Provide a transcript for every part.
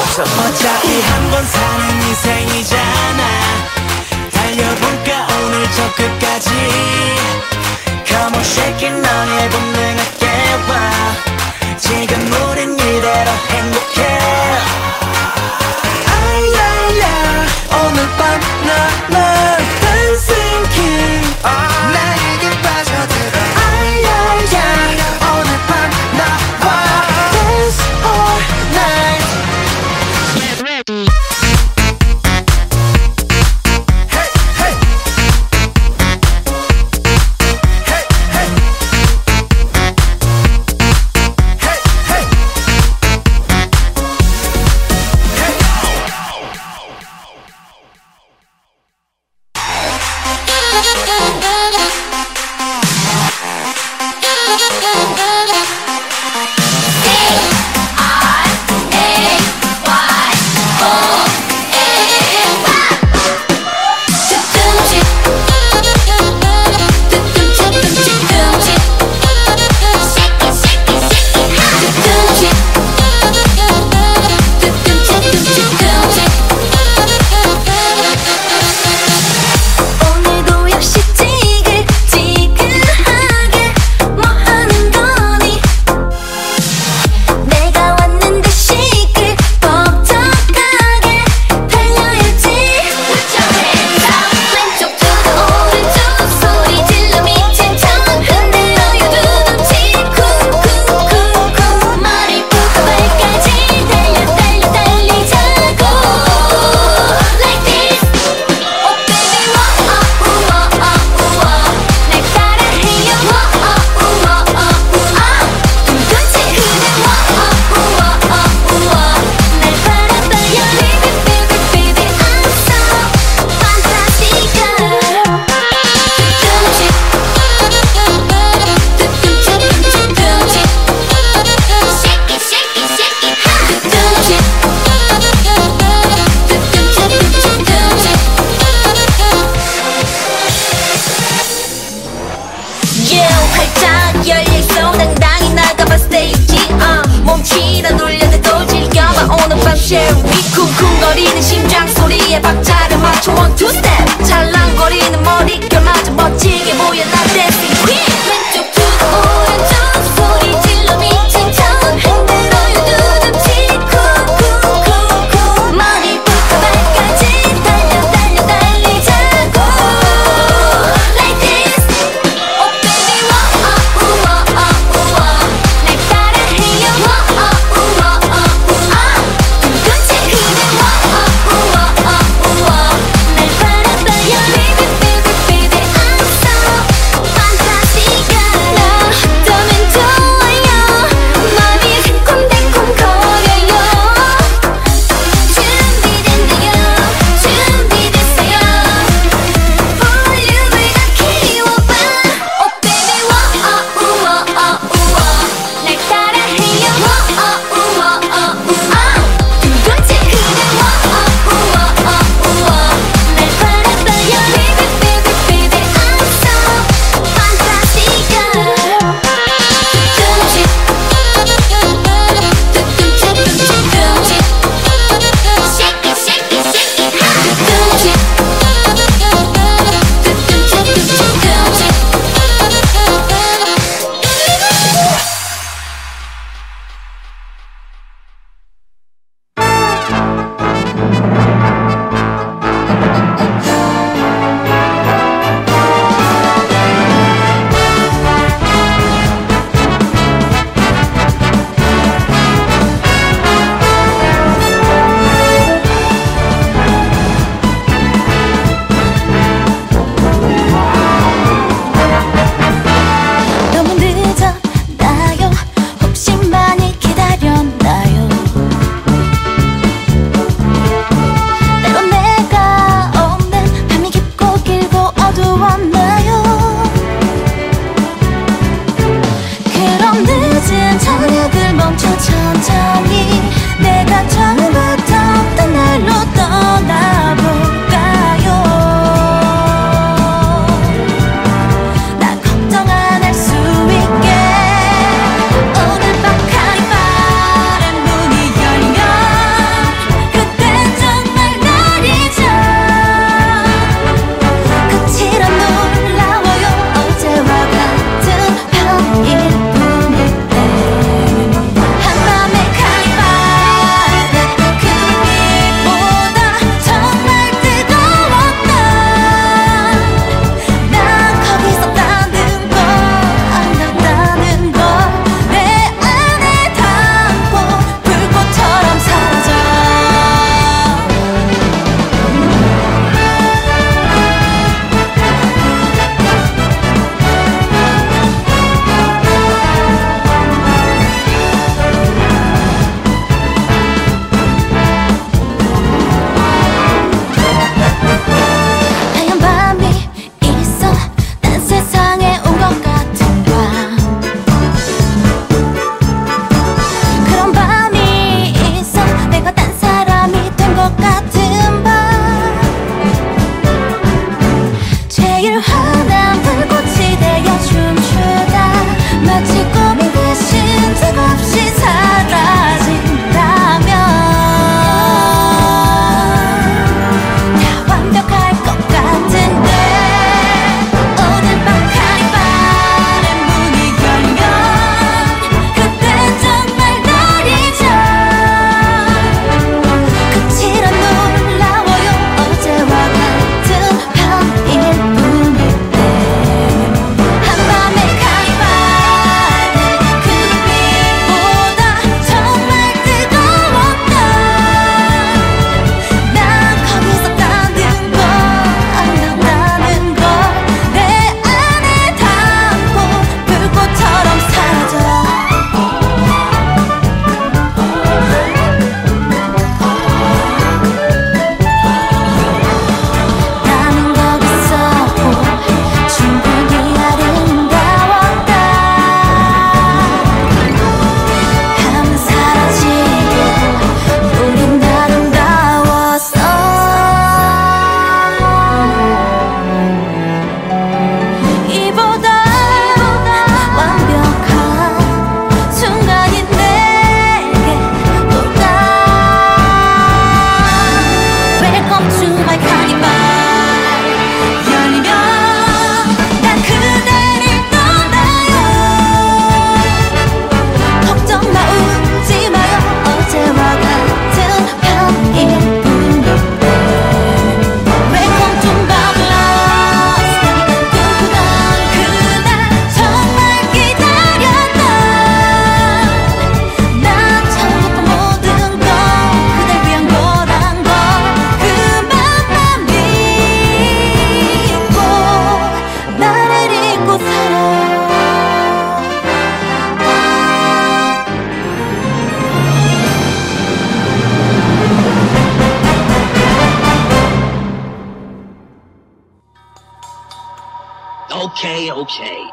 없어. 어차피 한 번 사는 인생이잖아. 달려볼까 오늘 저 끝까지. Come on shake it 너의 본능을 깨워. 지금 우린 이대로 행복해. 아, 알랄라 오늘 밤나나. Okay.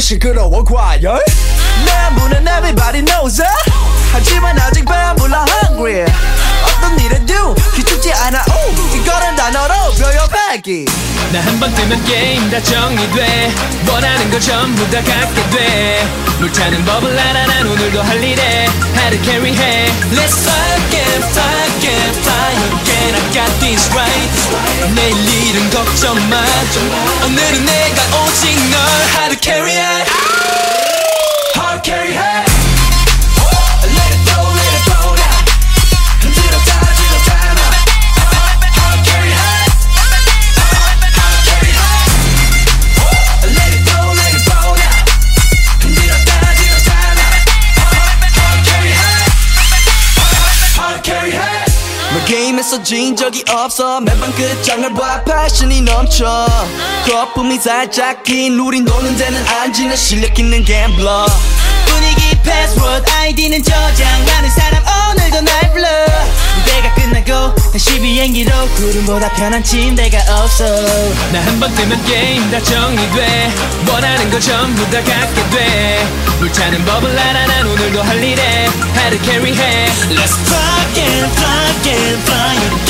시끄러워 과열? 내문은 everybody knows it 하지만 아직 배불러 hungry. 어떤 일에도 기죽지 않아. 오 이거는 단어로 표현하기 나 한 번 뜨면 게임 다 정리돼. 원하는 걸 전부 다 갖게 돼물 타는 법을 알아 난 오늘도 할 일에. 하루 캐리해. Let's fly can fly, can't fly again. I got this right. 내일 일은 걱정 마 오늘은 내가 오직 널 How to carry it? How to carry it? 적이 없어. 매번 그 끝장을 봐. 패션이 넘쳐. 거품이 살짝 긴. 우린 노는 데는 안 지나 실력 있는 갬블러. 분위기 패스워드 아이디는 저장 많은 사람 오늘도 날 불러. 내가 끝나고 다시 비행기로 구름보다 편한 침대가 없어. 나 한 번 뜨면 게임 다 정리돼. 원하는 거 전부 다 갖게 돼. 물차는 법을 알아. 난 오늘도 할 일에. 하루 캐리해 Let's fucking fucking fly again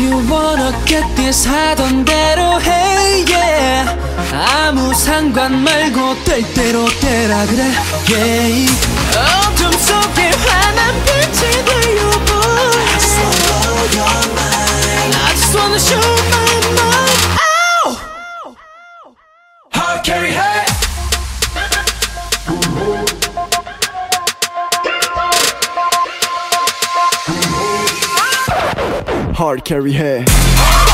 you wanna get this 하던 대로 해 yeah 아무 상관 말고 될 대로 되라 그래 yeah 어둠 속에 환한 빛이 되어보 I just wanna blow your mind I just wanna show my mind Ow! Hard carry hey hard carry है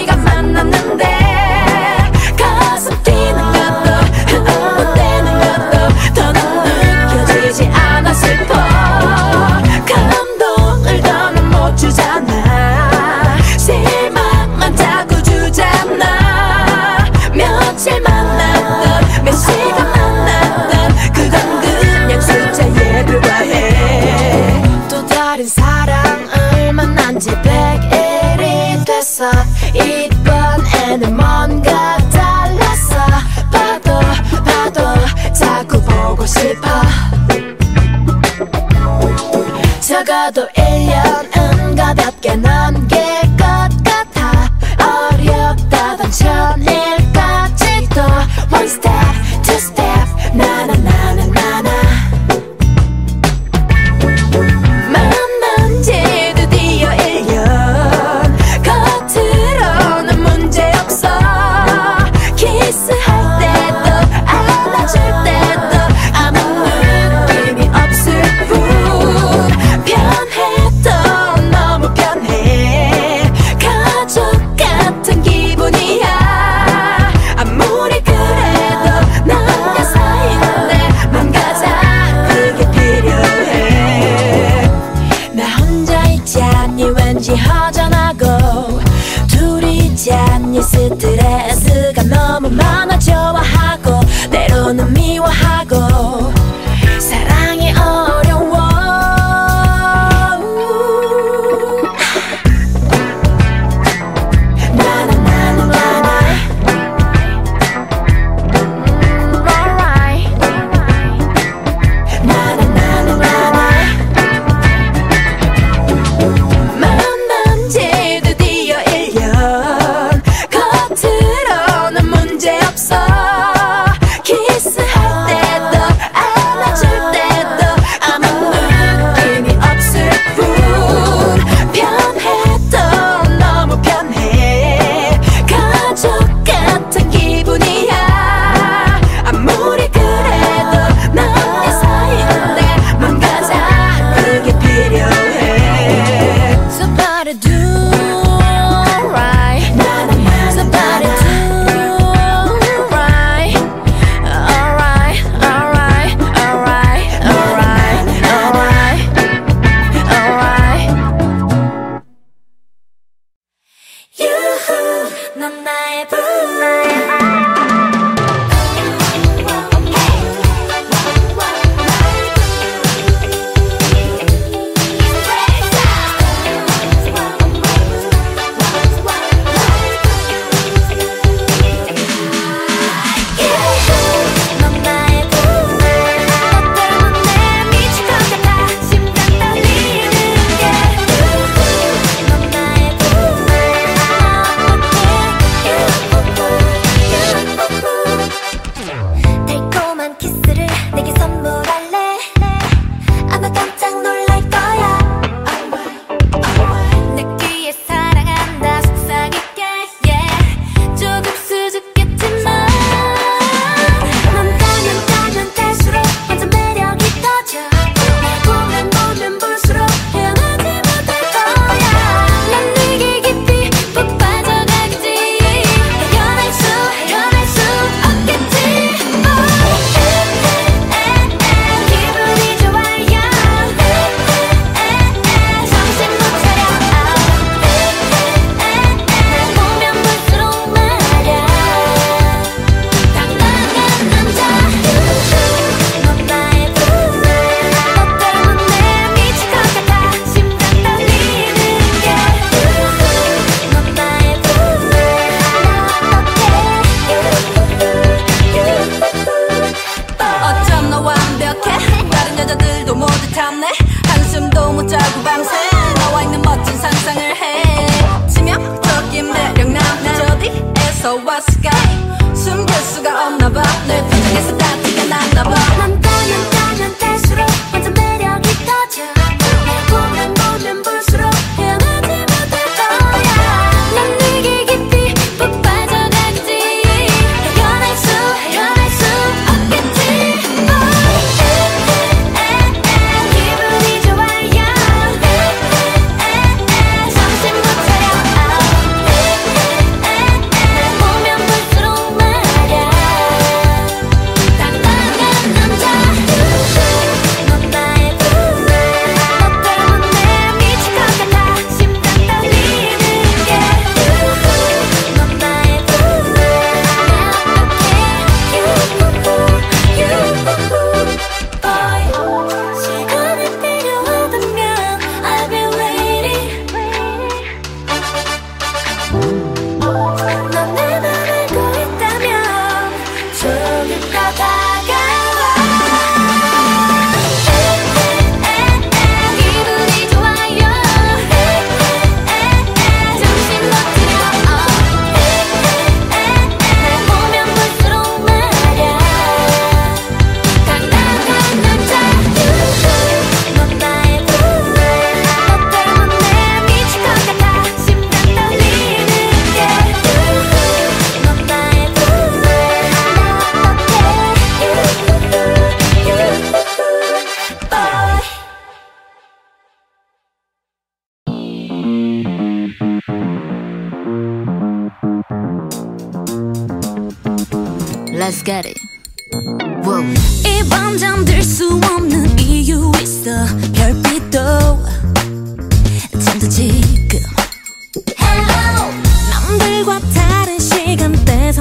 2400시간 만났는데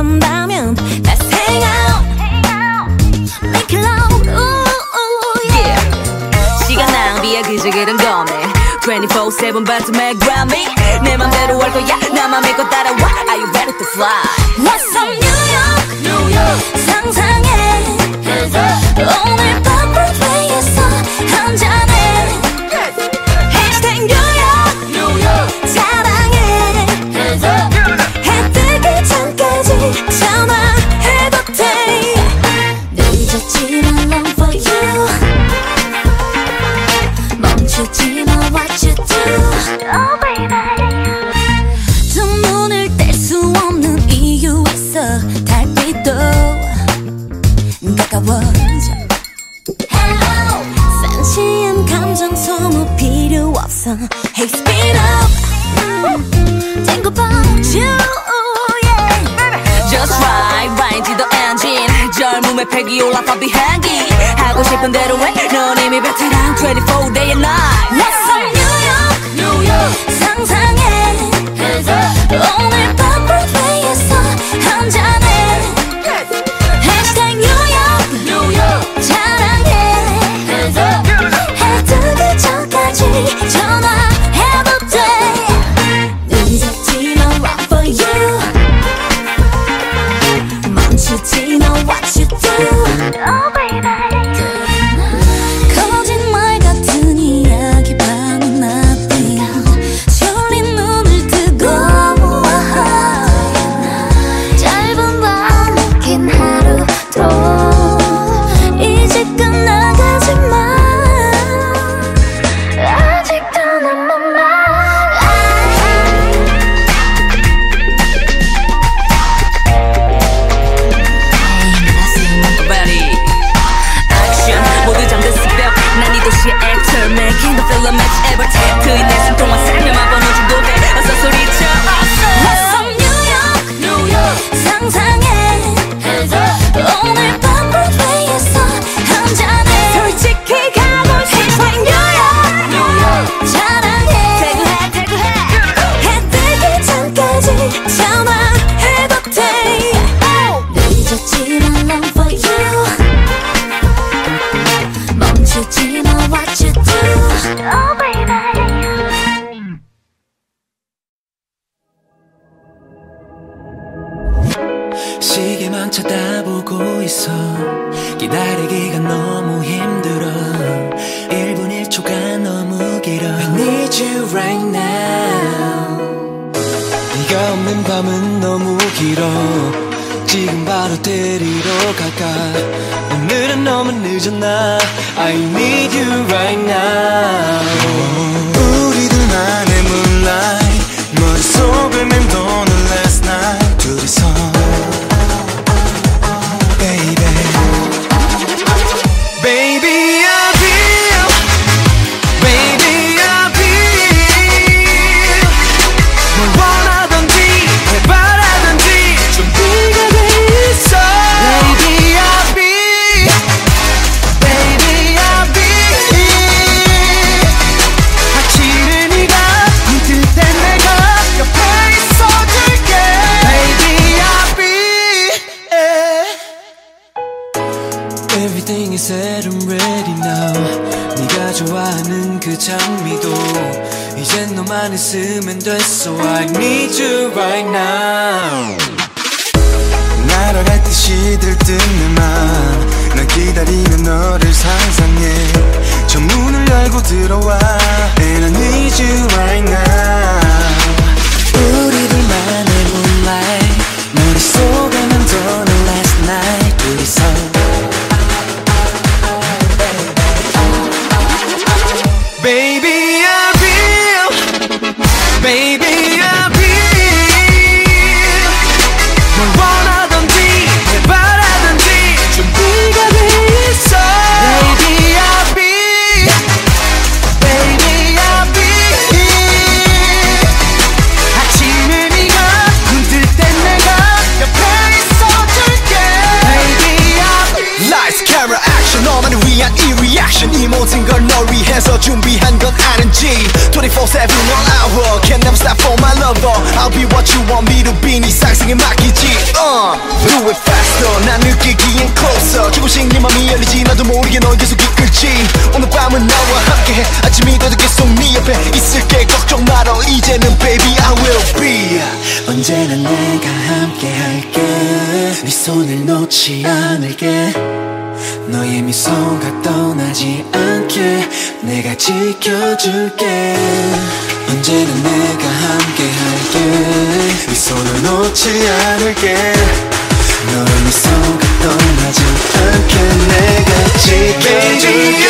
한다면 Let's hang out Make love ooh, yeah. 시간 낭비야 기적이란 거네 24-7 바텀에 Grammy 내 맘대로 할 거야 나만 믿고 따라와 Are you ready to fly? What's up New York? New York. 상상해 오늘 밤 브로드웨이에서 한 잔에 팩이 올라파 비행기 하고 싶은 대로 해넌 이미 베테랑 24 day and night What's up New York, New York. 상상해 해서 오늘 밤 action. 너만을 위한 이 reaction. 이 모든 걸 널 위해서 준비한 건 아는지. 24-7 all hour. Can never stop for my lover. I'll be what you want me to be. 네 상승에 맡기지. Uh, Do it faster. 난 느끼기엔 closer. 조금씩 네 맘이 열리지. 나도 모르게 널 계속 이끌지. 오늘 밤은 나와 함께해. 아침이 돼도 계속 네 옆에 있을게. 걱정 말어. 이제는 baby I will be. 언제나 내가 함께 할게. 네 손을 놓지 않을게 너의 미소가 떠나지 않게 내가 지켜줄게. 언제나 내가 함께 할게. 네 손을 놓지 않을게. 너의 미소가 떠나지 않게 내가 지켜줄게